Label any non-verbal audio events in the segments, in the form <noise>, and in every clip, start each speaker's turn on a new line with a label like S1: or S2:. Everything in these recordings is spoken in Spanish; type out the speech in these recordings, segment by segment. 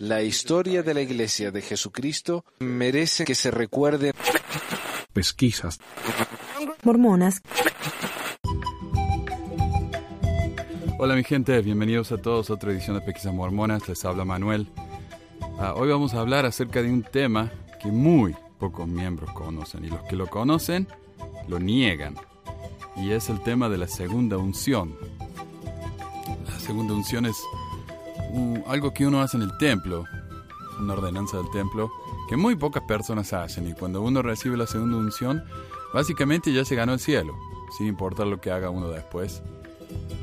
S1: La historia de la Iglesia de Jesucristo merece que se recuerde.
S2: Pesquisas.
S3: Mormonas.
S4: Hola mi gente, bienvenidos a todos a otra edición de Pesquisas Mormonas. Les habla Manuel. Ah, hoy vamos a hablar acerca de un tema que muy pocos miembros conocen y los que lo conocen lo niegan. Y es el tema de la segunda unción. La segunda unción es uh, algo que uno hace en el templo, una ordenanza del templo, que muy pocas personas hacen. Y cuando uno recibe la segunda unción, básicamente ya se ganó el cielo, sin importar lo que haga uno después.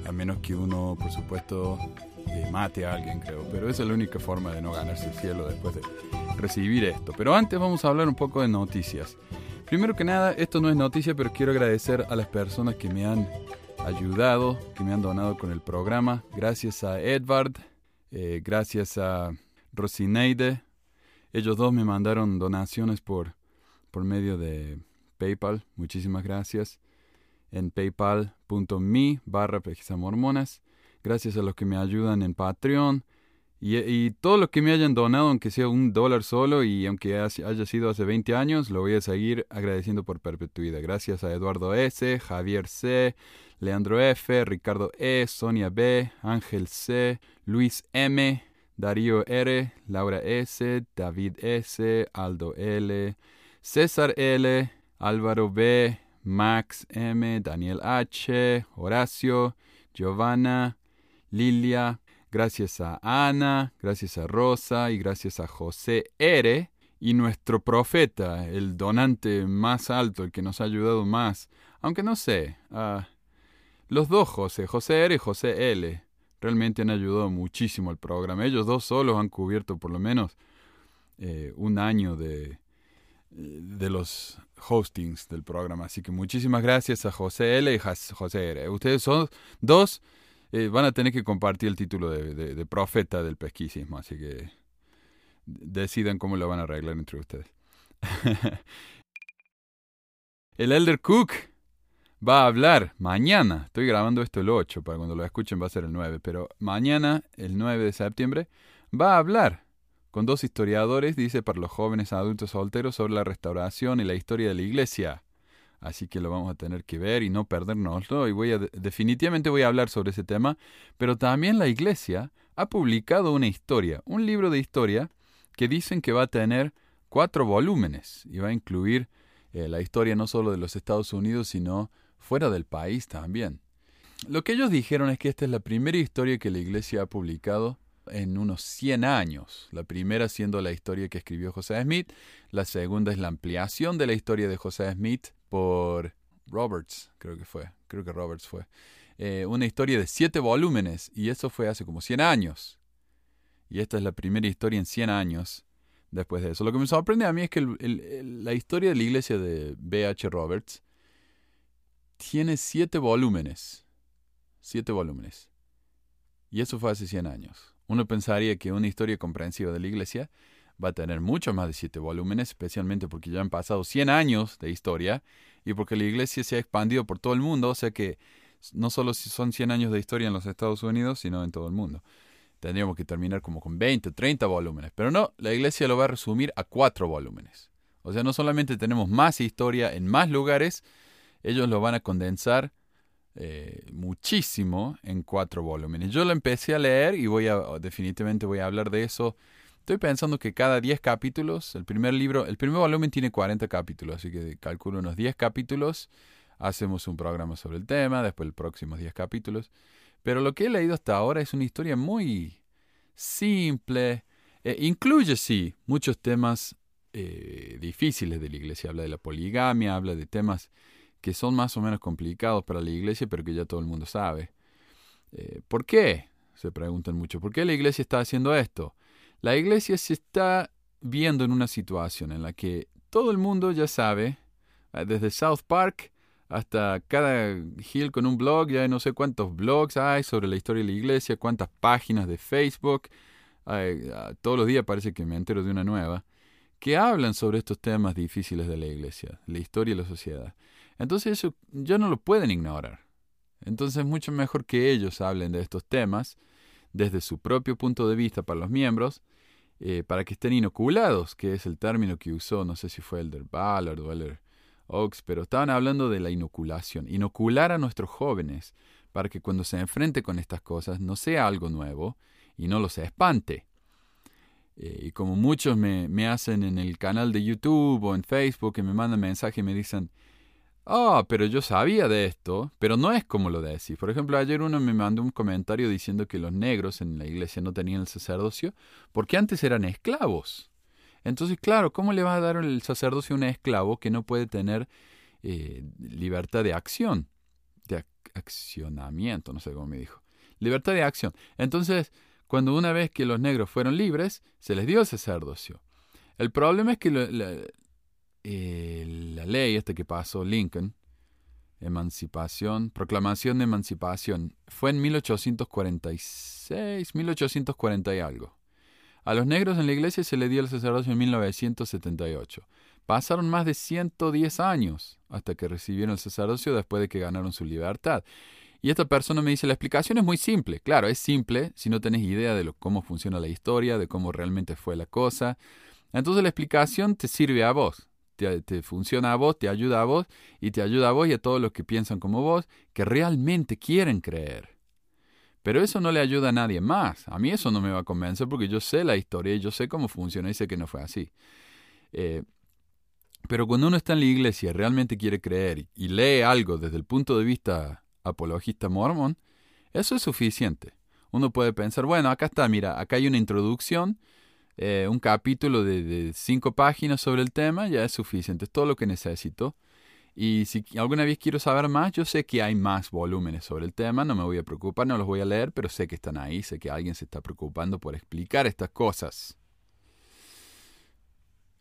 S4: A menos que uno, por supuesto, le mate a alguien, creo. Pero esa es la única forma de no ganarse el cielo después de recibir esto. Pero antes vamos a hablar un poco de noticias. Primero que nada, esto no es noticia, pero quiero agradecer a las personas que me han ayudado, que me han donado con el programa. Gracias a Edvard, eh, gracias a Rosineide. Ellos dos me mandaron donaciones por, por medio de PayPal. Muchísimas gracias. En paypal.me barra. Gracias a los que me ayudan en Patreon. Y, y todos los que me hayan donado, aunque sea un dólar solo y aunque haya sido hace 20 años, lo voy a seguir agradeciendo por perpetuidad. Gracias a Eduardo S., Javier C., Leandro F., Ricardo E., Sonia B., Ángel C., Luis M., Darío R., Laura S., David S., Aldo L., César L., Álvaro B., Max M., Daniel H., Horacio, Giovanna, Lilia, gracias a Ana, gracias a Rosa y gracias a José R. Y nuestro profeta, el donante más alto, el que nos ha ayudado más, aunque no sé, uh, los dos José, José R y José L, realmente han ayudado muchísimo al programa. Ellos dos solos han cubierto por lo menos eh, un año de, de los hostings del programa. Así que muchísimas gracias a José L y José R. Ustedes son dos eh, van a tener que compartir el título de, profeta del pesquisismo, así que decidan cómo lo van a arreglar entre ustedes. <laughs> el Elder Cook va a hablar mañana, estoy grabando esto el 8, para cuando lo escuchen va a ser el 9, pero mañana, el 9 de septiembre, va a hablar con dos historiadores, dice, para los jóvenes adultos solteros sobre la restauración y la historia de la iglesia así que lo vamos a tener que ver y no perdernoslo. Y voy a, definitivamente voy a hablar sobre ese tema, pero también la Iglesia ha publicado una historia, un libro de historia que dicen que va a tener cuatro volúmenes y va a incluir eh, la historia no solo de los Estados Unidos, sino fuera del país también. Lo que ellos dijeron es que esta es la primera historia que la Iglesia ha publicado en unos 100 años. La primera siendo la historia que escribió José Smith, la segunda es la ampliación de la historia de José Smith por Roberts, creo que fue, creo que Roberts fue. Eh, una historia de siete volúmenes, y eso fue hace como 100 años. Y esta es la primera historia en 100 años después de eso. Lo que me sorprende a mí es que la historia de la iglesia de B.H. Roberts tiene siete volúmenes. Siete volúmenes. Y eso fue hace 100 años. Uno pensaría que una historia comprensiva de la iglesia va a tener mucho más de siete volúmenes, especialmente porque ya han pasado 100 años de historia y porque la iglesia se ha expandido por todo el mundo, o sea que no solo son 100 años de historia en los Estados Unidos, sino en todo el mundo. Tendríamos que terminar como con 20, 30 volúmenes, pero no, la iglesia lo va a resumir a cuatro volúmenes. O sea, no solamente tenemos más historia en más lugares, ellos lo van a condensar eh, muchísimo en cuatro volúmenes. Yo lo empecé a leer y voy a definitivamente voy a hablar de eso Estoy pensando que cada 10 capítulos, el primer libro, el primer volumen tiene 40 capítulos, así que calculo unos 10 capítulos, hacemos un programa sobre el tema, después los próximos 10 capítulos. Pero lo que he leído hasta ahora es una historia muy simple, eh, incluye sí muchos temas eh, difíciles de la iglesia, habla de la poligamia, habla de temas que son más o menos complicados para la iglesia, pero que ya todo el mundo sabe. Eh, ¿Por qué? Se preguntan mucho. ¿Por qué la iglesia está haciendo esto? La iglesia se está viendo en una situación en la que todo el mundo ya sabe, eh, desde South Park hasta cada Hill con un blog, ya no sé cuántos blogs hay sobre la historia de la iglesia, cuántas páginas de Facebook, todos los días parece que me entero de una nueva, que hablan sobre estos temas difíciles de la iglesia, la historia y la sociedad. Entonces eso ya no lo pueden ignorar. Entonces es mucho mejor que ellos hablen de estos temas desde su propio punto de vista para los miembros, eh, para que estén inoculados, que es el término que usó, no sé si fue el del Ballard o el del Oaks, pero estaban hablando de la inoculación, inocular a nuestros jóvenes para que cuando se enfrente con estas cosas no sea algo nuevo y no los espante. Eh, y como muchos me, me, hacen en el canal de YouTube o en Facebook, que me mandan mensajes y me dicen, ah, pero yo sabía de esto, pero no es como lo decís. Por ejemplo, ayer uno me mandó un comentario diciendo que los negros en la iglesia no tenían el sacerdocio porque antes eran esclavos. Entonces, claro, ¿cómo le va a dar el sacerdocio a un esclavo que no puede tener eh, libertad de acción? De accionamiento, no sé cómo me dijo. Libertad de acción. Entonces, cuando una vez que los negros fueron libres, se les dio el sacerdocio. El problema es que ley esta que pasó Lincoln, emancipación, proclamación de emancipación, fue en 1846, 1840 y algo. A los negros en la iglesia se le dio el sacerdocio en 1978. Pasaron más de 110 años hasta que recibieron el sacerdocio después de que ganaron su libertad. Y esta persona me dice, la explicación es muy simple. Claro, es simple si no tenés idea de cómo funciona la historia, de cómo realmente fue la cosa. Entonces la explicación te sirve a vos, te, funciona a vos, te ayuda a vos y te ayuda a vos y a todos los que piensan como vos, que realmente quieren creer. Pero eso no le ayuda a nadie más. A mí eso no me va a convencer porque yo sé la historia y yo sé cómo funciona y sé que no fue así. Eh, pero cuando uno está en la iglesia y realmente quiere creer y lee algo desde el punto de vista apologista mormón, eso es suficiente. Uno puede pensar, bueno, acá está, mira, acá hay una introducción, eh, un capítulo de, cinco páginas sobre el tema, ya es suficiente, es todo lo que necesito. Y si alguna vez quiero saber más, yo sé que hay más volúmenes sobre el tema, no me voy a preocupar, no los voy a leer, pero sé que están ahí, sé que alguien se está preocupando por explicar estas cosas.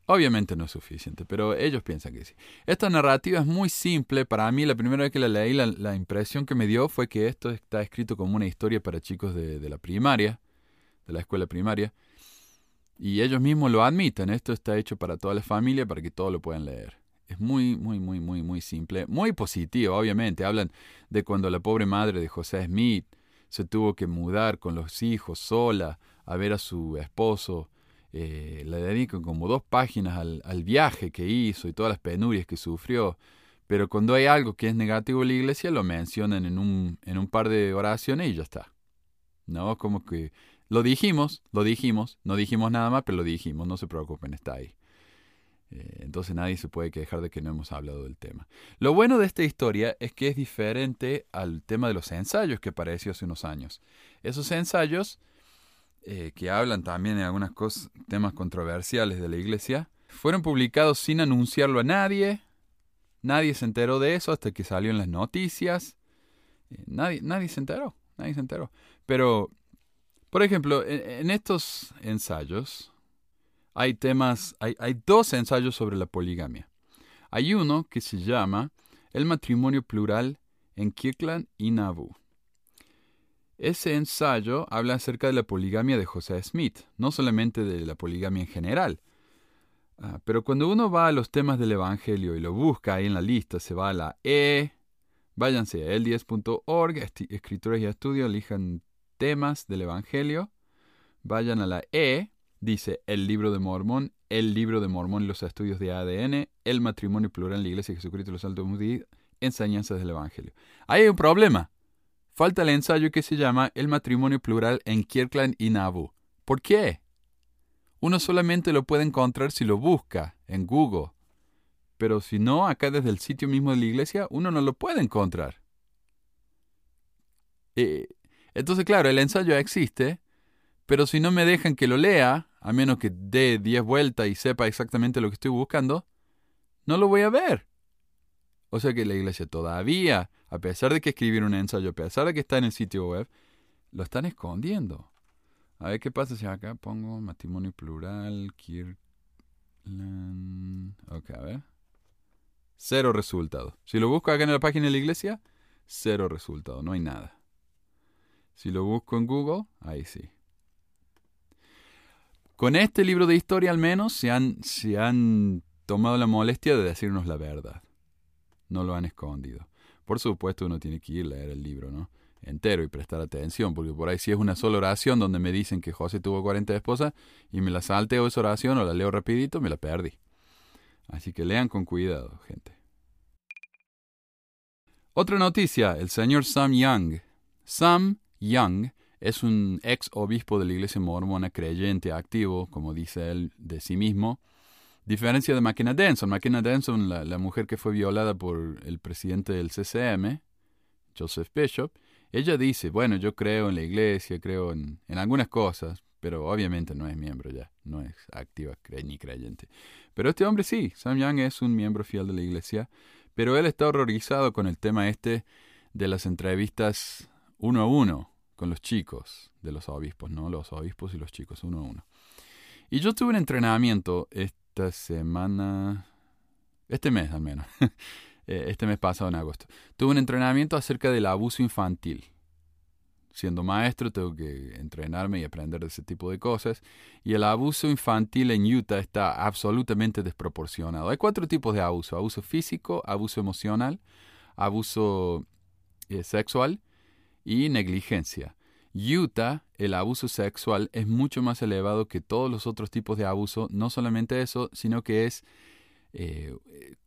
S4: Obviamente no es suficiente, pero ellos piensan que sí. Esta narrativa es muy simple. Para mí, la primera vez que la leí, la, impresión que me dio fue que esto está escrito como una historia para chicos de la primaria, de la escuela primaria. Y ellos mismos lo admiten. Esto está hecho para toda la familia, para que todos lo puedan leer. Es muy, muy, muy, muy, muy simple. Muy positivo, obviamente. Hablan de cuando la pobre madre de José Smith se tuvo que mudar con los hijos sola a ver a su esposo. Eh, le dedican como dos páginas al, viaje que hizo y todas las penurias que sufrió. Pero cuando hay algo que es negativo en la iglesia, lo mencionan en un, en un par de oraciones y ya está. ¿No? Como que lo dijimos, lo dijimos, no dijimos nada más, pero lo dijimos, no se preocupen, está ahí. Eh, entonces nadie se puede quejar de que no hemos hablado del tema. Lo bueno de esta historia es que es diferente al tema de los ensayos que apareció hace unos años. Esos ensayos, eh, que hablan también de algunos temas controversiales de la iglesia, fueron publicados sin anunciarlo a nadie. Nadie se enteró de eso hasta que salió en las noticias. Eh, nadie, nadie se enteró, nadie se enteró. Pero, por ejemplo, en estos ensayos, hay temas, hay, hay dos ensayos sobre la poligamia. Hay uno que se llama El matrimonio plural en Kirkland y Nauvoo. Ese ensayo habla acerca de la poligamia de José Smith, no solamente de la poligamia en general. Ah, pero cuando uno va a los temas del Evangelio y lo busca ahí en la lista, se va a la E, váyanse a el10.org, escrituras y estudios, elijan temas del Evangelio, vayan a la E, dice el libro de Mormón, el libro de Mormón y los estudios de ADN, el matrimonio plural en la Iglesia de Jesucristo y los Altos enseñanzas del Evangelio. hay un problema. Falta el ensayo que se llama El matrimonio plural en Kirkland y Nauvoo. ¿Por qué? Uno solamente lo puede encontrar si lo busca en Google. Pero si no, acá desde el sitio mismo de la iglesia, uno no lo puede encontrar. Eh, entonces, claro, el ensayo existe, pero si no me dejan que lo lea, a menos que dé 10 vueltas y sepa exactamente lo que estoy buscando, no lo voy a ver. O sea que la iglesia todavía, a pesar de que escribieron un ensayo, a pesar de que está en el sitio web, lo están escondiendo. A ver qué pasa si acá pongo matrimonio plural, Kirkland. Ok, a ver. Cero resultado. Si lo busco acá en la página de la iglesia, cero resultado, no hay nada. Si lo busco en Google, ahí sí. Con este libro de historia al menos se han, se han tomado la molestia de decirnos la verdad. No lo han escondido. Por supuesto uno tiene que ir a leer el libro, ¿no? entero y prestar atención, porque por ahí si es una sola oración donde me dicen que José tuvo 40 esposas y me la salteo esa oración o la leo rapidito, me la perdí. Así que lean con cuidado, gente. Otra noticia, el señor Sam Young. Sam Young es un ex obispo de la iglesia mormona creyente activo, como dice él de sí mismo. Diferencia de McKenna Denson. McKenna Denson, la, la mujer que fue violada por el presidente del CCM, Joseph Bishop, ella dice, bueno, yo creo en la iglesia, creo en, en algunas cosas, pero obviamente no es miembro ya, no es activa ni creyente. Pero este hombre sí, Sam Young es un miembro fiel de la iglesia, pero él está horrorizado con el tema este de las entrevistas uno a uno con los chicos de los obispos, ¿no? Los obispos y los chicos, uno a uno. Y yo tuve un entrenamiento esta semana, este mes al menos, <laughs> Eh, este mes pasado en agosto. Tuve un entrenamiento acerca del abuso infantil. Siendo maestro tengo que entrenarme y aprender de ese tipo de cosas. Y el abuso infantil en Utah está absolutamente desproporcionado. Hay cuatro tipos de abuso. Abuso físico, abuso emocional, abuso eh, sexual y negligencia. Utah, el abuso sexual es mucho más elevado que todos los otros tipos de abuso. No solamente eso, sino que es eh,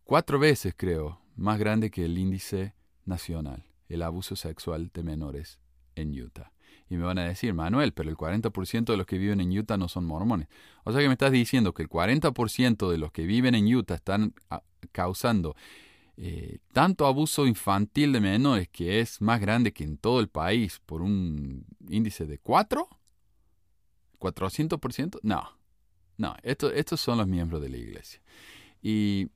S4: cuatro veces, creo, más grande que el índice nacional, el abuso sexual de menores en Utah. Y me van a decir, Manuel, pero el 40% de los que viven en Utah no son mormones. O sea que me estás diciendo que el 40% de los que viven en Utah están ah, causando eh, tanto abuso infantil de menores que es más grande que en todo el país por un índice de 4? ¿400%? No, no, estos son los miembros de la iglesia. Y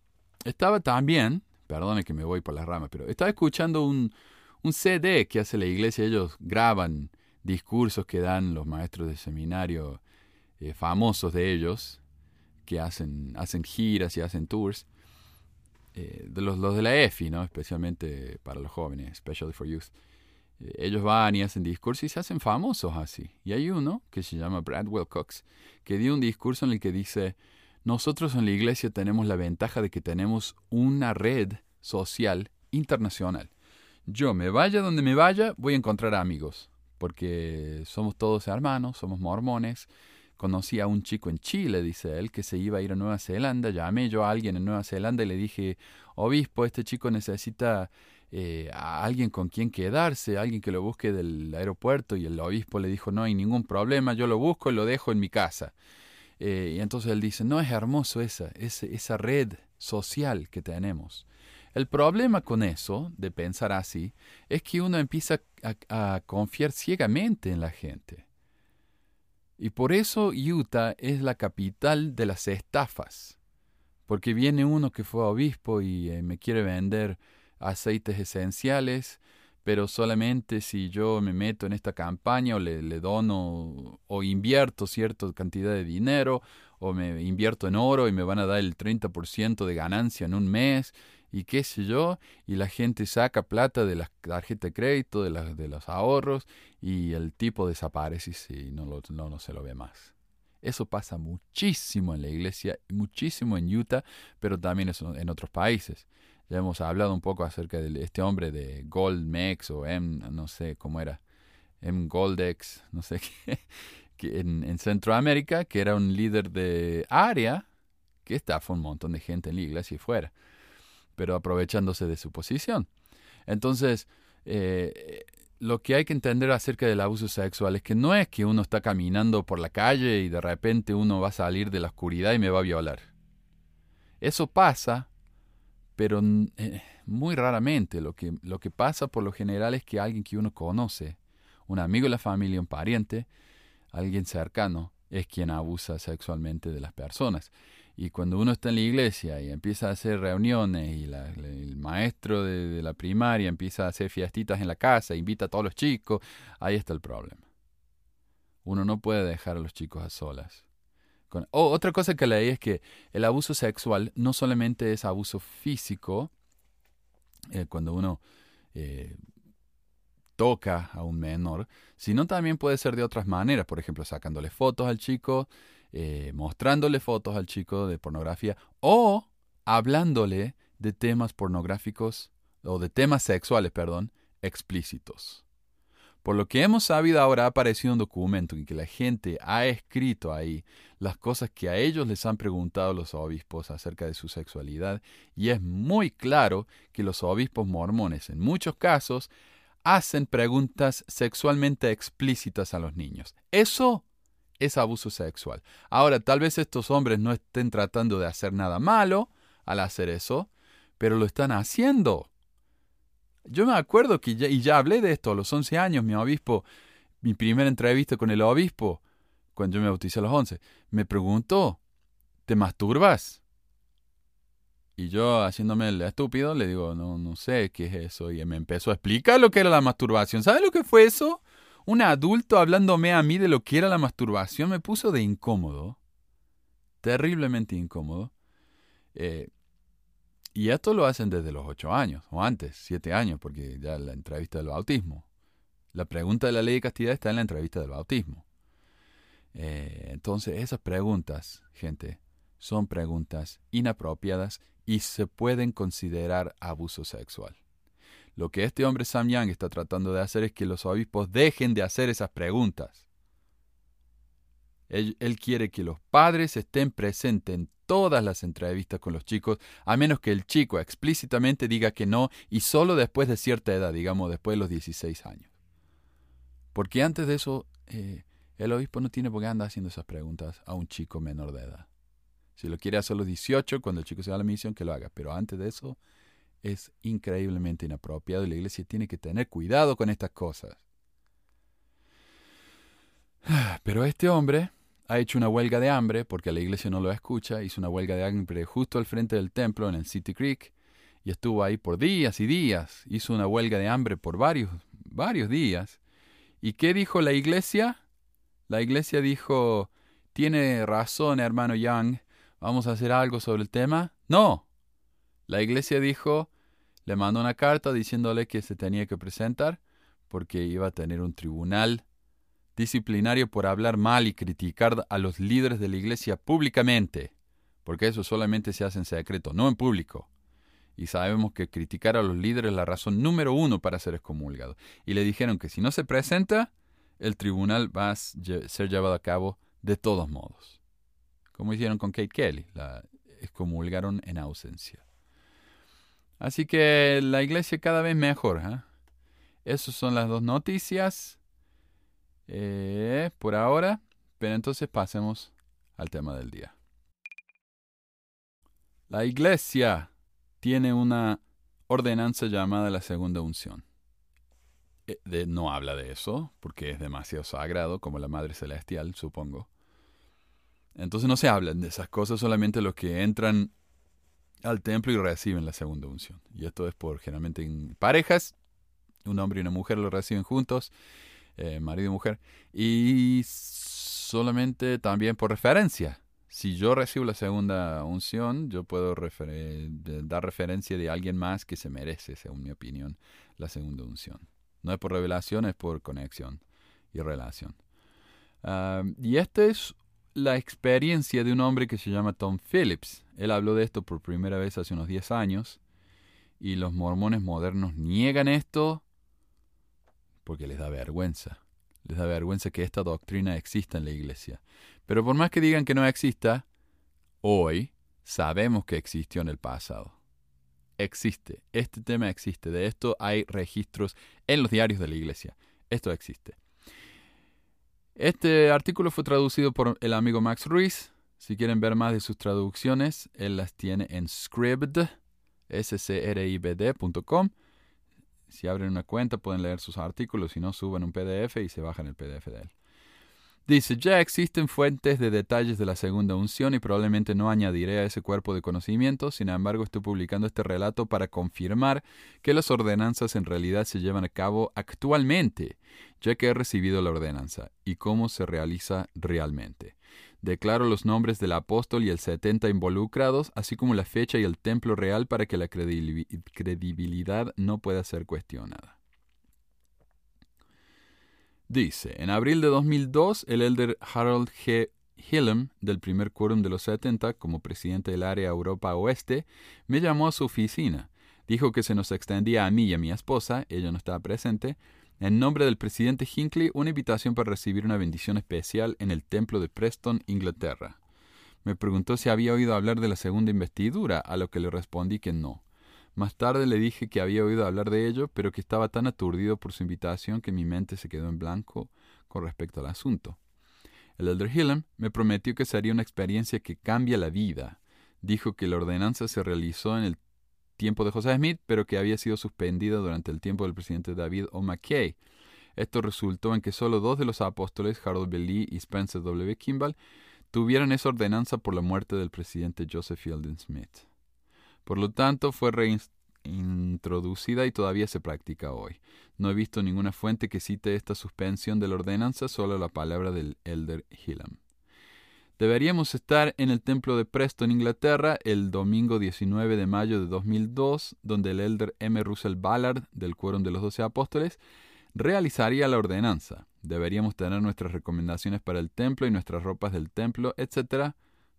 S4: estaba también perdone que me voy por las ramas, pero estaba escuchando un, un CD que hace la iglesia. Ellos graban discursos que dan los maestros de seminario eh, famosos de ellos, que hacen, hacen giras y hacen tours. Eh, de los, de la EFI, ¿no? especialmente para los jóvenes, especially for youth. Eh, ellos van y hacen discursos y se hacen famosos así. Y hay uno que se llama Brad Wilcox, que dio un discurso en el que dice, nosotros en la iglesia tenemos la ventaja de que tenemos una red social internacional. Yo me vaya donde me vaya, voy a encontrar amigos, porque somos todos hermanos, somos mormones. Conocí a un chico en Chile, dice él, que se iba a ir a Nueva Zelanda. Llamé yo a alguien en Nueva Zelanda y le dije, obispo, este chico necesita eh, a alguien con quien quedarse, alguien que lo busque del aeropuerto. Y el obispo le dijo, no hay ningún problema, yo lo busco y lo dejo en mi casa. Eh, y entonces él dice, no es hermoso esa, esa, red social que tenemos. El problema con eso, de pensar así, es que uno empieza a, confiar ciegamente en la gente. Y por eso Utah es la capital de las estafas. Porque viene uno que fue obispo y eh, me quiere vender aceites esenciales pero solamente si yo me meto en esta campaña o le, le, dono o invierto cierta cantidad de dinero o me invierto en oro y me van a dar el 30% de ganancia en un mes y qué sé yo, y la gente saca plata de la tarjeta de crédito, de, la, de los ahorros y el tipo desaparece y no, lo, no, no se lo ve más. Eso pasa muchísimo en la iglesia, muchísimo en Utah, pero también en otros países. Ya hemos hablado un poco acerca de este hombre de Goldmex o M, no sé cómo era, M Goldex, no sé <laughs> qué, en, Centroamérica, que era un líder de área que estafó un montón de gente en la iglesia y fuera, pero aprovechándose de su posición. Entonces, eh, lo que hay que entender acerca del abuso sexual es que no es que uno está caminando por la calle y de repente uno va a salir de la oscuridad y me va a violar. Eso pasa pero eh, muy raramente lo que, lo que pasa por lo general es que alguien que uno conoce, un amigo de la familia, un pariente, alguien cercano, es quien abusa sexualmente de las personas. Y cuando uno está en la iglesia y empieza a hacer reuniones y el maestro de, la primaria empieza a hacer fiestitas en la casa, invita a todos los chicos, ahí está el problema. Uno no puede dejar a los chicos a solas otra cosa que leí es que el abuso sexual no solamente es abuso físico, eh, cuando uno eh, toca a un menor, sino también puede ser de otras maneras, por ejemplo, sacándole fotos al chico, eh, mostrándole fotos al chico de pornografía o hablándole de temas pornográficos o de temas sexuales, perdón, explícitos. Por lo que hemos sabido ahora ha aparecido un documento en que la gente ha escrito ahí las cosas que a ellos les han preguntado los obispos acerca de su sexualidad y es muy claro que los obispos mormones en muchos casos hacen preguntas sexualmente explícitas a los niños. Eso es abuso sexual. Ahora, tal vez estos hombres no estén tratando de hacer nada malo al hacer eso, pero lo están haciendo. Yo me acuerdo que ya, y ya hablé de esto a los 11 años, mi obispo, mi primera entrevista con el obispo, cuando yo me bauticé a los 11, me preguntó, ¿te masturbas? Y yo, haciéndome el estúpido, le digo, no, no sé qué es eso. Y me empezó a explicar lo que era la masturbación. ¿Sabe lo que fue eso? Un adulto hablándome a mí de lo que era la masturbación me puso de incómodo. Terriblemente incómodo. Eh, y esto lo hacen desde los ocho años, o antes, siete años, porque ya la entrevista del bautismo. La pregunta de la ley de castidad está en la entrevista del bautismo. Eh, entonces, esas preguntas, gente, son preguntas inapropiadas y se pueden considerar abuso sexual. Lo que este hombre Sam Yang está tratando de hacer es que los obispos dejen de hacer esas preguntas. Él, quiere que los padres estén presentes en todas las entrevistas con los chicos, a menos que el chico explícitamente diga que no y solo después de cierta edad, digamos después de los 16 años. Porque antes de eso, eh, el obispo no tiene por qué andar haciendo esas preguntas a un chico menor de edad. Si lo quiere hacer a los 18, cuando el chico se va a la misión, que lo haga. Pero antes de eso, es increíblemente inapropiado y la iglesia tiene que tener cuidado con estas cosas. <sighs> Pero este hombre ha hecho una huelga de hambre porque la iglesia no lo escucha, hizo una huelga de hambre justo al frente del templo en el City Creek y estuvo ahí por días y días, hizo una huelga de hambre por varios, varios días. ¿Y qué dijo la iglesia? La iglesia dijo, tiene razón hermano Young, vamos a hacer algo sobre el tema. No, la iglesia dijo, le mandó una carta diciéndole que se tenía que presentar porque iba a tener un tribunal disciplinario por hablar mal y criticar a los líderes de la iglesia públicamente, porque eso solamente se hace en secreto, no en público. Y sabemos que criticar a los líderes es la razón número uno para ser excomulgado. Y le dijeron que si no se presenta, el tribunal va a ser llevado a cabo de todos modos. Como hicieron con Kate Kelly, la excomulgaron en ausencia. Así que la iglesia cada vez mejor. ¿eh? Esas son las dos noticias eh, por ahora. Pero entonces pasemos al tema del día. La iglesia tiene una ordenanza llamada la segunda unción. Eh, no habla de eso, porque es demasiado sagrado, como la Madre Celestial, supongo. Entonces no se hablan de esas cosas, solamente los que entran al templo y reciben la segunda unción. Y esto es por generalmente en parejas, un hombre y una mujer lo reciben juntos, eh, marido y mujer, y solamente también por referencia. Si yo recibo la segunda unción, yo puedo dar referencia de alguien más que se merece, según mi opinión, la segunda unción. No es por revelación, es por conexión y relación. Ah, y esta es la experiencia de un hombre que se llama Tom Phillips. Él habló de esto por primera vez hace unos 10 años y los mormones modernos niegan esto porque les da vergüenza. Les da vergüenza que esta doctrina exista en la iglesia. Pero por más que digan que no exista, hoy sabemos que existió en el pasado. Existe. Este tema existe. De esto hay registros en los diarios de la iglesia. Esto existe. Este artículo fue traducido por el amigo Max Ruiz. Si quieren ver más de sus traducciones, él las tiene en scribd, scribd.com. Si abren una cuenta pueden leer sus artículos, si no suben un PDF y se bajan el PDF de él. Dice, ya existen fuentes de detalles de la segunda unción y probablemente no añadiré a ese cuerpo de conocimiento, sin embargo estoy publicando este relato para confirmar que las ordenanzas en realidad se llevan a cabo actualmente, ya que he recibido la ordenanza, y cómo se realiza realmente. Declaro los nombres del apóstol y el setenta involucrados, así como la fecha y el templo real para que la credibilidad no pueda ser cuestionada. Dice, en abril de 2002, el elder Harold G. Hillam, del primer quórum de los 70, como presidente del área Europa Oeste, me llamó a su oficina. Dijo que se nos extendía a mí y a mi esposa, ella no estaba presente, en nombre del presidente Hinckley, una invitación para recibir una bendición especial en el templo de Preston, Inglaterra. Me preguntó si había oído hablar de la segunda investidura, a lo que le respondí que no. Más tarde le dije que había oído hablar de ello, pero que estaba tan aturdido por su invitación que mi mente se quedó en blanco con respecto al asunto. El elder Hillam me prometió que sería una experiencia que cambia la vida. Dijo que la ordenanza se realizó en el tiempo de José Smith, pero que había sido suspendida durante el tiempo del presidente David O. McKay. Esto resultó en que solo dos de los apóstoles, Harold B. Lee y Spencer W. Kimball, tuvieran esa ordenanza por la muerte del presidente Joseph Fielding Smith. Por lo tanto, fue reintroducida y todavía se practica hoy. No he visto ninguna fuente que cite esta suspensión de la ordenanza, solo la palabra del elder Hillam. Deberíamos estar en el templo de Preston, Inglaterra, el domingo 19 de mayo de 2002, donde el elder M. Russell Ballard, del Quórum de los Doce Apóstoles, realizaría la ordenanza. Deberíamos tener nuestras recomendaciones para el templo y nuestras ropas del templo, etc.,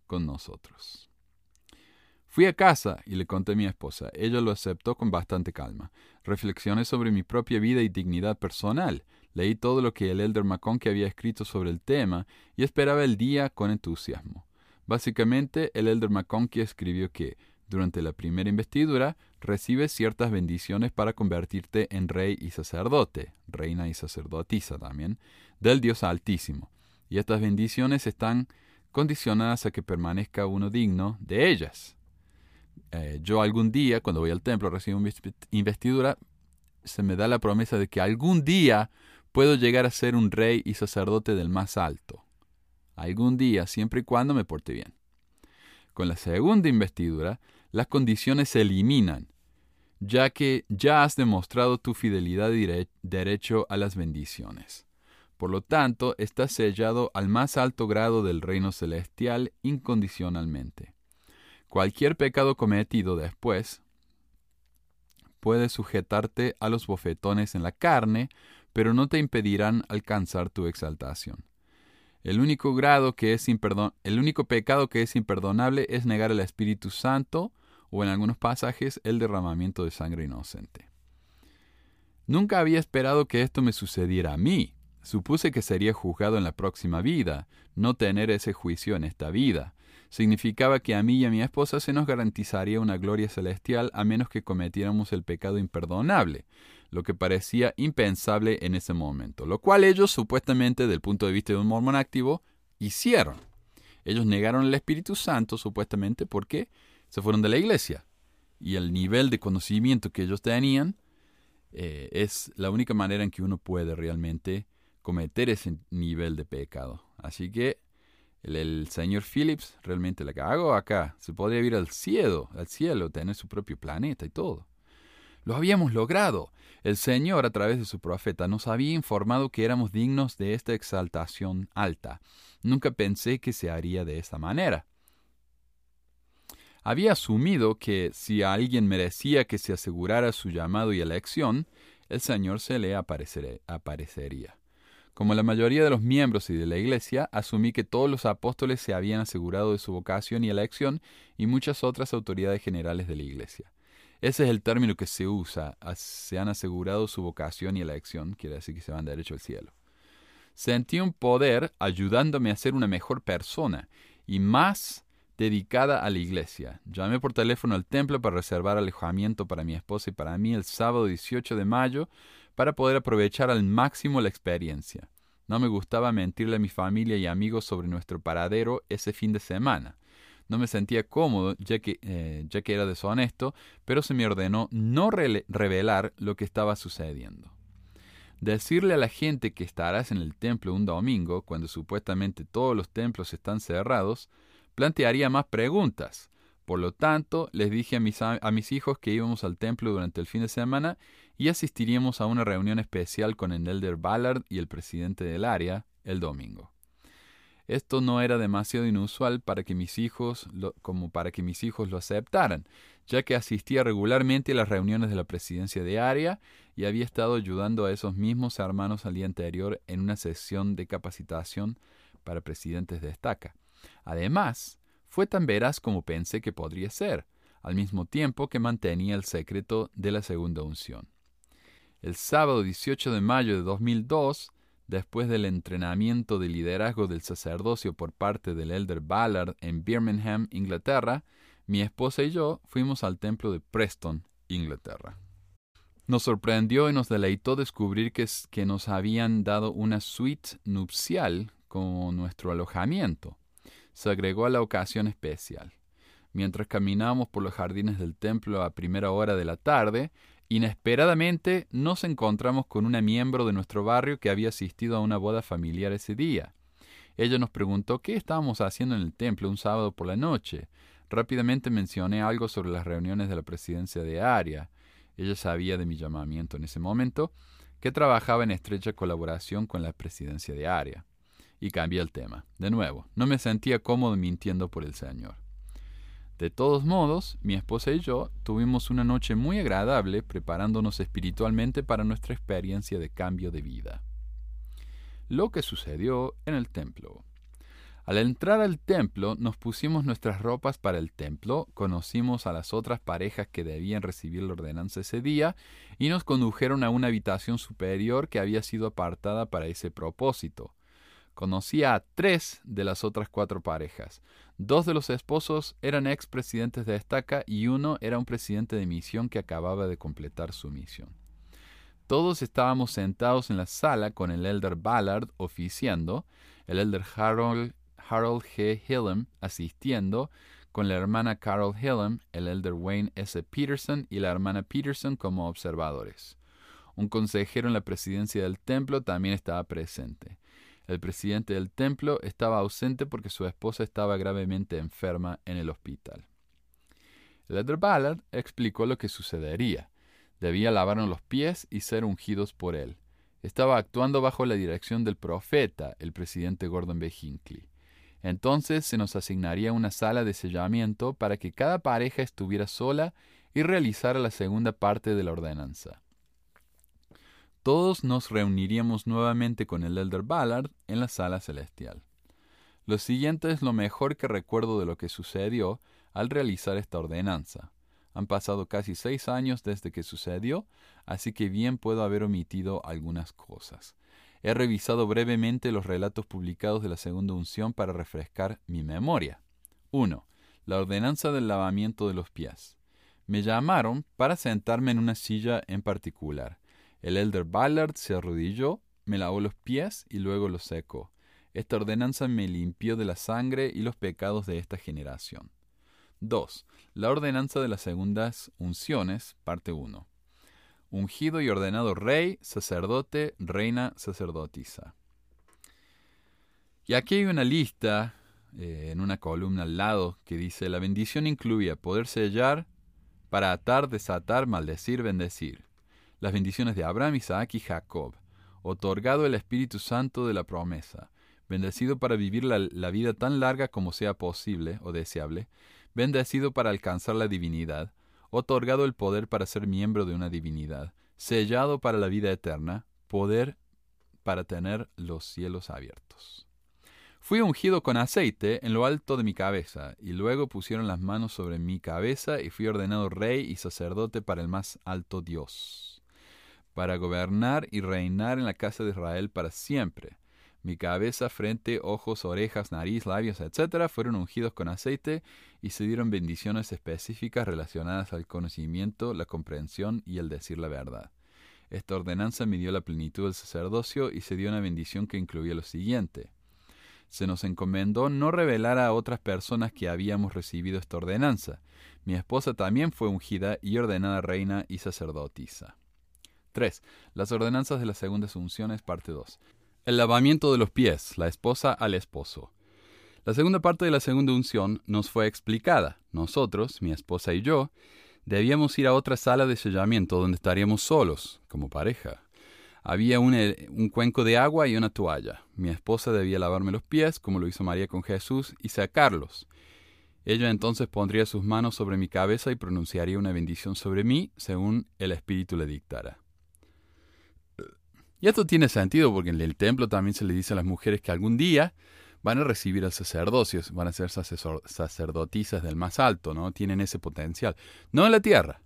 S4: con nosotros. Fui a casa y le conté a mi esposa. Ella lo aceptó con bastante calma. Reflexioné sobre mi propia vida y dignidad personal. Leí todo lo que el elder McConkie había escrito sobre el tema y esperaba el día con entusiasmo. Básicamente, el elder McConkie escribió que, durante la primera investidura, recibes ciertas bendiciones para convertirte en rey y sacerdote, reina y sacerdotisa también, del Dios Altísimo. Y estas bendiciones están condicionadas a que permanezca uno digno de ellas. Eh, yo algún día, cuando voy al templo, recibo una investidura, se me da la promesa de que algún día puedo llegar a ser un rey y sacerdote del más alto. Algún día, siempre y cuando me porte bien. Con la segunda investidura, las condiciones se eliminan, ya que ya has demostrado tu fidelidad y derecho a las bendiciones. Por lo tanto, estás sellado al más alto grado del reino celestial incondicionalmente. Cualquier pecado cometido después puede sujetarte a los bofetones en la carne pero no te impedirán alcanzar tu exaltación. El único, grado que es el único pecado que es imperdonable es negar al Espíritu Santo o en algunos pasajes el derramamiento de sangre inocente. Nunca había esperado que esto me sucediera a mí. Supuse que sería juzgado en la próxima vida, no tener ese juicio en esta vida. Significaba que a mí y a mi esposa se nos garantizaría una gloria celestial a menos que cometiéramos el pecado imperdonable lo que parecía impensable en ese momento, lo cual ellos supuestamente, del punto de vista de un mormón activo, hicieron. Ellos negaron el Espíritu Santo supuestamente porque se fueron de la iglesia. Y el nivel de conocimiento que ellos tenían eh, es la única manera en que uno puede realmente cometer ese nivel de pecado. Así que el, señor Phillips realmente le hago acá. Se podría ir al cielo, al cielo, tener su propio planeta y todo. Lo habíamos logrado. El Señor, a través de su profeta, nos había informado que éramos dignos de esta exaltación alta. Nunca pensé que se haría de esta manera. Había asumido que si alguien merecía que se asegurara su llamado y elección, el Señor se le aparecería. Como la mayoría de los miembros y de la Iglesia, asumí que todos los apóstoles se habían asegurado de su vocación y elección y muchas otras autoridades generales de la Iglesia. Ese es el término que se usa. Se han asegurado su vocación y elección, quiere decir que se van derecho al cielo. Sentí un poder ayudándome a ser una mejor persona y más dedicada a la iglesia. Llamé por teléfono al templo para reservar alojamiento para mi esposa y para mí el sábado 18 de mayo para poder aprovechar al máximo la experiencia. No me gustaba mentirle a mi familia y amigos sobre nuestro paradero ese fin de semana. No me sentía cómodo ya que, eh, ya que era deshonesto, pero se me ordenó no revelar lo que estaba sucediendo. Decirle a la gente que estarás en el templo un domingo, cuando supuestamente todos los templos están cerrados, plantearía más preguntas. Por lo tanto, les dije a mis, a mis hijos que íbamos al templo durante el fin de semana y asistiríamos a una reunión especial con el Elder Ballard y el presidente del área el domingo. Esto no era demasiado inusual para que mis hijos como para que mis hijos lo aceptaran, ya que asistía regularmente a las reuniones de la presidencia de área y había estado ayudando a esos mismos hermanos al día anterior en una sesión de capacitación para presidentes de estaca. Además, fue tan veraz como pensé que podría ser, al mismo tiempo que mantenía el secreto de la segunda unción. El sábado 18 de mayo de 2002, después del entrenamiento de liderazgo del sacerdocio por parte del elder Ballard en Birmingham, Inglaterra, mi esposa y yo fuimos al templo de Preston, Inglaterra. Nos sorprendió y nos deleitó descubrir que, nos habían dado una suite nupcial como nuestro alojamiento. Se agregó a la ocasión especial. Mientras caminábamos por los jardines del templo a primera hora de la tarde, inesperadamente nos encontramos con una miembro de nuestro barrio que había asistido a una boda familiar ese día. Ella nos preguntó qué estábamos haciendo en el templo un sábado por la noche. Rápidamente mencioné algo sobre las reuniones de la presidencia de área. Ella sabía de mi llamamiento en ese momento, que trabajaba en estrecha colaboración con la presidencia de área. Y cambié el tema. De nuevo, no me sentía cómodo mintiendo por el Señor. De todos modos, mi esposa y yo tuvimos una noche muy agradable preparándonos espiritualmente para nuestra experiencia de cambio de vida. Lo que sucedió en el templo. Al entrar al templo nos pusimos nuestras ropas para el templo, conocimos a las otras parejas que debían recibir la ordenanza ese día y nos condujeron a una habitación superior que había sido apartada para ese propósito. Conocí a tres de las otras cuatro parejas. Dos de los esposos eran expresidentes de estaca y uno era un presidente de misión que acababa de completar su misión. Todos estábamos sentados en la sala con el elder Ballard oficiando, el elder Harold Harold G. Hillam asistiendo, con la hermana Carol Hillam, el elder Wayne S. Peterson y la hermana Peterson como observadores. Un consejero en la presidencia del templo también estaba presente. El presidente del templo estaba ausente porque su esposa estaba gravemente enferma en el hospital. Elder Ballard explicó lo que sucedería. Debía lavarnos los pies y ser ungidos por él. Estaba actuando bajo la dirección del profeta, el presidente Gordon B. Hinckley. Entonces se nos asignaría una sala de sellamiento para que cada pareja estuviera sola y realizara la segunda parte de la ordenanza. Todos nos reuniríamos nuevamente con el Elder Ballard en la sala celestial. Lo siguiente es lo mejor que recuerdo de lo que sucedió al realizar esta ordenanza. Han pasado casi seis años desde que sucedió, así que bien puedo haber omitido algunas cosas. He revisado brevemente los relatos publicados de la segunda unción para refrescar mi memoria. 1. La ordenanza del lavamiento de los pies. Me llamaron para sentarme en una silla en particular. El elder Ballard se arrodilló, me lavó los pies y luego los secó. Esta ordenanza me limpió de la sangre y los pecados de esta generación. 2. La ordenanza de las segundas unciones, parte 1 ungido y ordenado rey, sacerdote, reina, sacerdotisa. Y aquí hay una lista eh, en una columna al lado que dice, la bendición incluía poder sellar para atar, desatar, maldecir, bendecir. Las bendiciones de Abraham, Isaac y Jacob. Otorgado el Espíritu Santo de la promesa. Bendecido para vivir la, la vida tan larga como sea posible o deseable. Bendecido para alcanzar la divinidad otorgado el poder para ser miembro de una divinidad, sellado para la vida eterna, poder para tener los cielos abiertos. Fui ungido con aceite en lo alto de mi cabeza, y luego pusieron las manos sobre mi cabeza, y fui ordenado rey y sacerdote para el más alto Dios, para gobernar y reinar en la casa de Israel para siempre. Mi cabeza, frente, ojos, orejas, nariz, labios, etc., fueron ungidos con aceite y se dieron bendiciones específicas relacionadas al conocimiento, la comprensión y el decir la verdad. Esta ordenanza midió la plenitud del sacerdocio y se dio una bendición que incluía lo siguiente. Se nos encomendó no revelar a otras personas que habíamos recibido esta ordenanza. Mi esposa también fue ungida y ordenada reina y sacerdotisa. 3. Las ordenanzas de las segundas unciones, parte 2. El lavamiento de los pies, la esposa al esposo. La segunda parte de la segunda unción nos fue explicada. Nosotros, mi esposa y yo, debíamos ir a otra sala de sellamiento donde estaríamos solos, como pareja. Había un, un, cuenco de agua y una toalla. Mi esposa debía lavarme los pies, como lo hizo María con Jesús, y sacarlos. Ella entonces pondría sus manos sobre mi cabeza y pronunciaría una bendición sobre mí, según el Espíritu le dictara. Y esto tiene sentido porque en el templo también se le dice a las mujeres que algún día van a recibir el sacerdocio, van a ser sacerdotisas del más alto, ¿no? Tienen ese potencial. No en la tierra,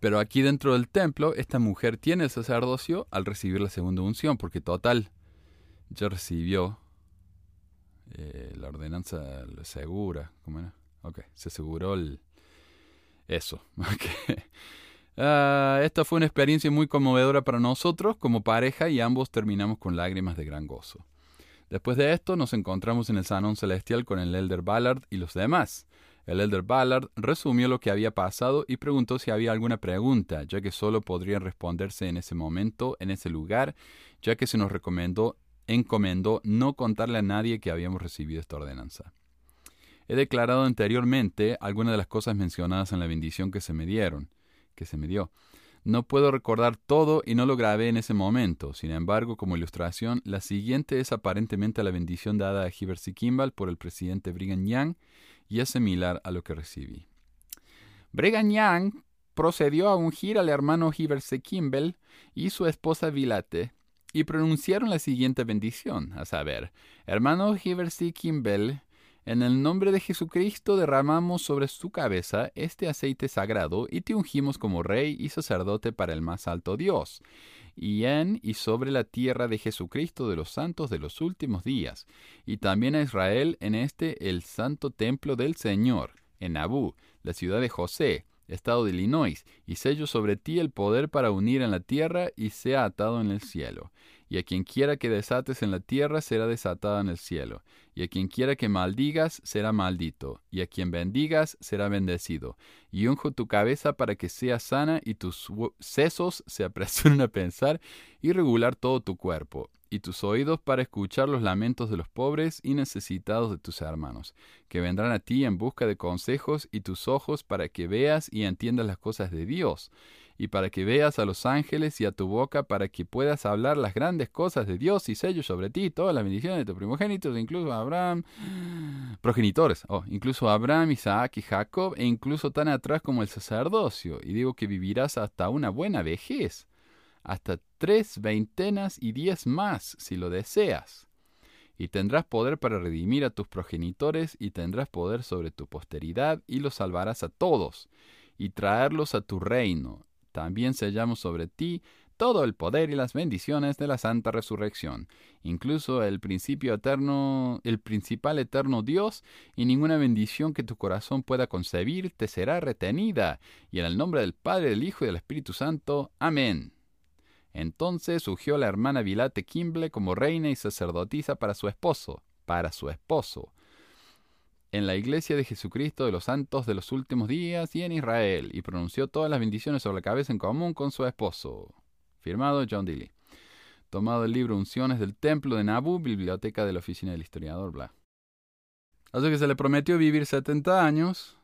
S4: Pero aquí dentro del templo, esta mujer tiene el sacerdocio al recibir la segunda unción, porque total, ya recibió eh, la ordenanza segura. ¿Cómo era? Ok, se aseguró el, eso. <laughs> Ah, esta fue una experiencia muy conmovedora para nosotros como pareja y ambos terminamos con lágrimas de gran gozo. Después de esto nos encontramos en el salón celestial con el Elder Ballard y los demás. El Elder Ballard resumió lo que había pasado y preguntó si había alguna pregunta, ya que solo podrían responderse en ese momento, en ese lugar, ya que se nos recomendó, encomendó no contarle a nadie que habíamos recibido esta ordenanza. He declarado anteriormente algunas de las cosas mencionadas en la bendición que se me dieron, que se me dio. No puedo recordar todo y no lo grabé en ese momento. Sin embargo, como ilustración, la siguiente es aparentemente la bendición dada a Hibbers y Kimball por el presidente Brigham Young y es similar a lo que recibí. Brigham Young procedió a ungir al hermano Hibbers y Kimball y su esposa Vilate y pronunciaron la siguiente bendición, a saber, hermano Hibbers y Kimball, en el nombre de Jesucristo derramamos sobre su cabeza este aceite sagrado y te ungimos como rey y sacerdote para el más alto Dios, y en y sobre la tierra de Jesucristo de los santos de los últimos días, y también a Israel en este el santo templo del Señor, en Abú, la ciudad de José, estado de Illinois, y sello sobre ti el poder para unir en la tierra y sea atado en el cielo. Y a quien quiera que desates en la tierra será desatada en el cielo, y a quien quiera que maldigas será maldito, y a quien bendigas será bendecido. Y unjo tu cabeza para que sea sana y tus sesos se apresuren a pensar y regular todo tu cuerpo y tus oídos para escuchar los lamentos de los pobres y necesitados de tus hermanos, que vendrán a ti en busca de consejos, y tus ojos para que veas y entiendas las cosas de Dios, y para que veas a los ángeles y a tu boca para que puedas hablar las grandes cosas de Dios y sellos sobre ti, todas las bendiciones de tus primogénitos, incluso Abraham, progenitores, oh, incluso Abraham, Isaac y Jacob, e incluso tan atrás como el sacerdocio, y digo que vivirás hasta una buena vejez hasta tres veintenas y diez más si lo deseas. Y tendrás poder para redimir a tus progenitores y tendrás poder sobre tu posteridad y los salvarás a todos y traerlos a tu reino. También sellamos sobre ti todo el poder y las bendiciones de la santa resurrección, incluso el principio eterno, el principal eterno Dios, y ninguna bendición que tu corazón pueda concebir te será retenida. Y en el nombre del Padre, del Hijo y del Espíritu Santo. Amén. Entonces surgió la hermana Vilate Kimble como reina y sacerdotisa para su esposo, para su esposo, en la iglesia de Jesucristo de los santos de los últimos días y en Israel, y pronunció todas las bendiciones sobre la cabeza en común con su esposo. Firmado John Dilly. Tomado el libro Unciones del Templo de Nabu, biblioteca de la oficina del historiador, bla. Así que se le prometió vivir 70 años.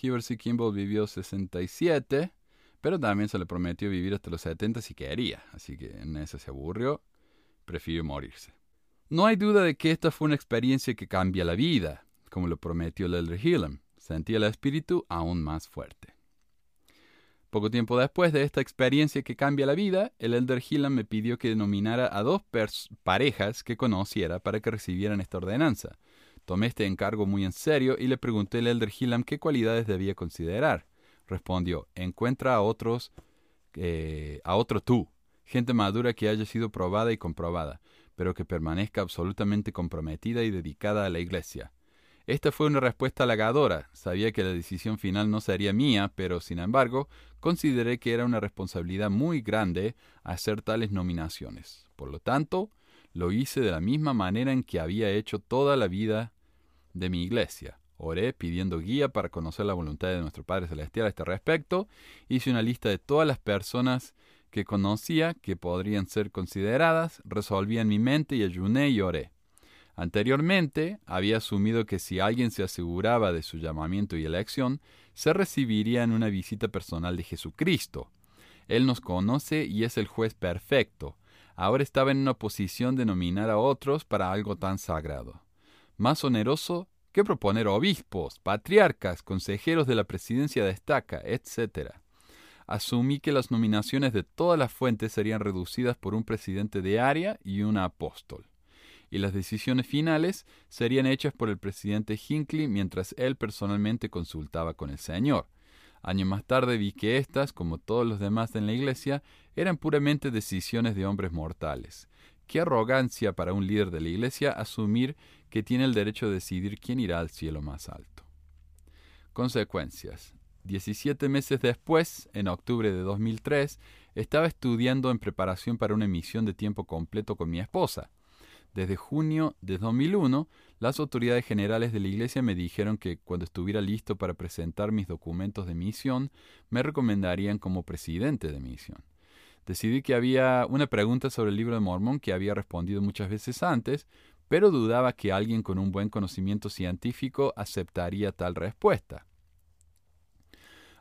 S4: Hibbers Kimball vivió 67. Pero también se le prometió vivir hasta los 70 si quería, así que en ese se aburrió, prefirió morirse. No hay duda de que esta fue una experiencia que cambia la vida, como lo prometió el Elder Hillam. Sentía el espíritu aún más fuerte. Poco tiempo después de esta experiencia que cambia la vida, el Elder Hillam me pidió que denominara a dos parejas que conociera para que recibieran esta ordenanza. Tomé este encargo muy en serio y le pregunté al Elder Hillam qué cualidades debía considerar respondió, encuentra a otros, eh, a otro tú, gente madura que haya sido probada y comprobada, pero que permanezca absolutamente comprometida y dedicada a la iglesia. Esta fue una respuesta halagadora. Sabía que la decisión final no sería mía, pero sin embargo, consideré que era una responsabilidad muy grande hacer tales nominaciones. Por lo tanto, lo hice de la misma manera en que había hecho toda la vida de mi iglesia, Oré pidiendo guía para conocer la voluntad de nuestro Padre Celestial a este respecto. Hice una lista de todas las personas que conocía que podrían ser consideradas, resolví en mi mente y ayuné y oré. Anteriormente había asumido que si alguien se aseguraba de su llamamiento y elección, se recibiría en una visita personal de Jesucristo. Él nos conoce y es el juez perfecto. Ahora estaba en una posición de nominar a otros para algo tan sagrado. Más oneroso que proponer obispos, patriarcas, consejeros de la presidencia de estaca, etc. Asumí que las nominaciones de todas las fuentes serían reducidas por un presidente de área y un apóstol, y las decisiones finales serían hechas por el presidente Hinckley mientras él personalmente consultaba con el Señor. Años más tarde vi que estas, como todos los demás en la iglesia, eran puramente decisiones de hombres mortales. Qué arrogancia para un líder de la iglesia asumir que tiene el derecho de decidir quién irá al cielo más alto. Consecuencias. 17 meses después, en octubre de 2003, estaba estudiando en preparación para una emisión de tiempo completo con mi esposa. Desde junio de 2001, las autoridades generales de la Iglesia me dijeron que cuando estuviera listo para presentar mis documentos de misión, me recomendarían como presidente de misión. Decidí que había una pregunta sobre el libro de Mormón que había respondido muchas veces antes, pero dudaba que alguien con un buen conocimiento científico aceptaría tal respuesta.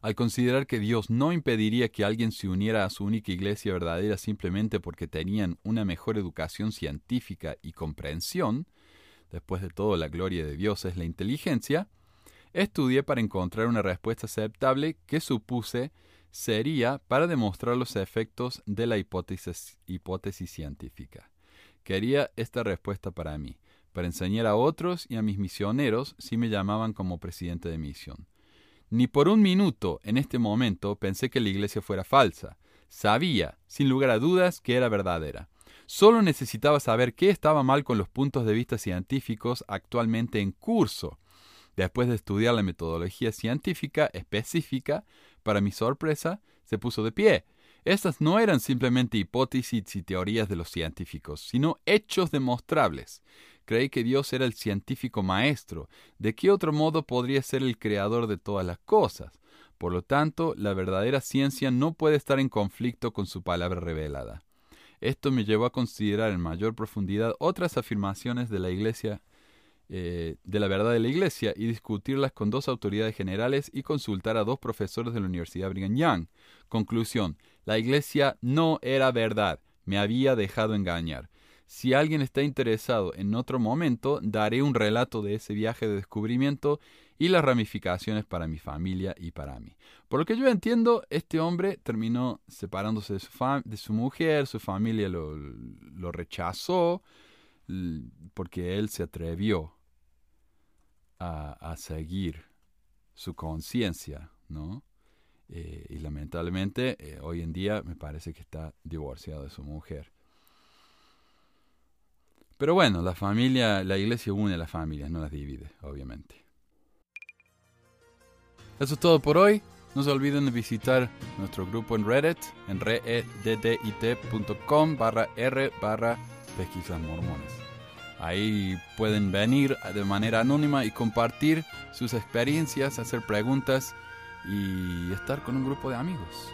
S4: Al considerar que Dios no impediría que alguien se uniera a su única iglesia verdadera simplemente porque tenían una mejor educación científica y comprensión, después de todo la gloria de Dios es la inteligencia, estudié para encontrar una respuesta aceptable que supuse sería para demostrar los efectos de la hipótesis, hipótesis científica. Quería esta respuesta para mí, para enseñar a otros y a mis misioneros si me llamaban como presidente de misión. Ni por un minuto en este momento pensé que la iglesia fuera falsa. Sabía, sin lugar a dudas, que era verdadera. Solo necesitaba saber qué estaba mal con los puntos de vista científicos actualmente en curso. Después de estudiar la metodología científica específica, para mi sorpresa, se puso de pie. Estas no eran simplemente hipótesis y teorías de los científicos, sino hechos demostrables. Creí que Dios era el científico maestro. ¿De qué otro modo podría ser el creador de todas las cosas? Por lo tanto, la verdadera ciencia no puede estar en conflicto con su palabra revelada. Esto me llevó a considerar en mayor profundidad otras afirmaciones de la Iglesia, eh, de la verdad de la Iglesia, y discutirlas con dos autoridades generales y consultar a dos profesores de la Universidad Brigham Young. Conclusión: la Iglesia no era verdad, me había dejado engañar. Si alguien está interesado en otro momento, daré un relato de ese viaje de descubrimiento y las ramificaciones para mi familia y para mí. Por lo que yo entiendo, este hombre terminó separándose de su, de su mujer, su familia lo, rechazó porque él se atrevió a, a seguir su conciencia, ¿no? Eh, y lamentablemente eh, hoy en día me parece que está divorciado de su mujer. Pero bueno, la familia, la iglesia une a las familias, no las divide, obviamente. Eso es todo por hoy. No se olviden de visitar nuestro grupo en Reddit, en reddit.com barra r barra pesquisas mormones. Ahí pueden venir de manera anónima y compartir sus experiencias, hacer preguntas y estar con un grupo de amigos.